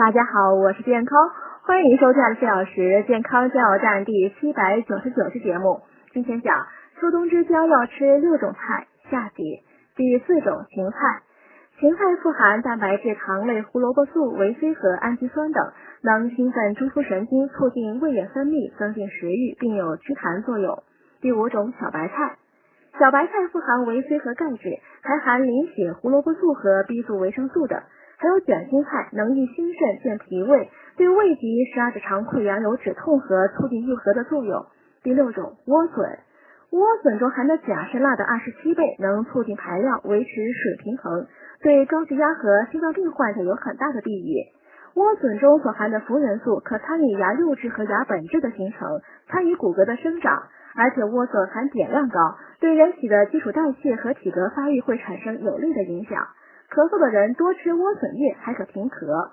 大家好，我是健康，欢迎收看四小时健康加油站第七百九十九期节目。今天讲秋冬之交要吃六种菜，下集第四种芹菜。芹菜富含蛋白质、糖类、胡萝卜素、维 C 和氨基酸等，能兴奋中枢神经，促进胃液分泌，增进食欲，并有祛痰作用。第五种小白菜。小白菜富含维 C 和钙质，还含磷血、胡萝卜素和 B 族维生素等。还有卷心菜，能益心肾、健脾胃，对胃疾、十二指肠溃疡有止痛和促进愈合的作用。第六种莴笋，莴笋中含的钾是钠的二十七倍，能促进排尿，维持水平衡，对高血压和心脏病患者有很大的裨益。莴笋中所含的氟元素可参与牙釉质和牙本质的形成，参与骨骼的生长，而且莴笋含碘量高，对人体的基础代谢和体格发育会产生有利的影响。咳嗽的人多吃莴笋叶，还可平咳。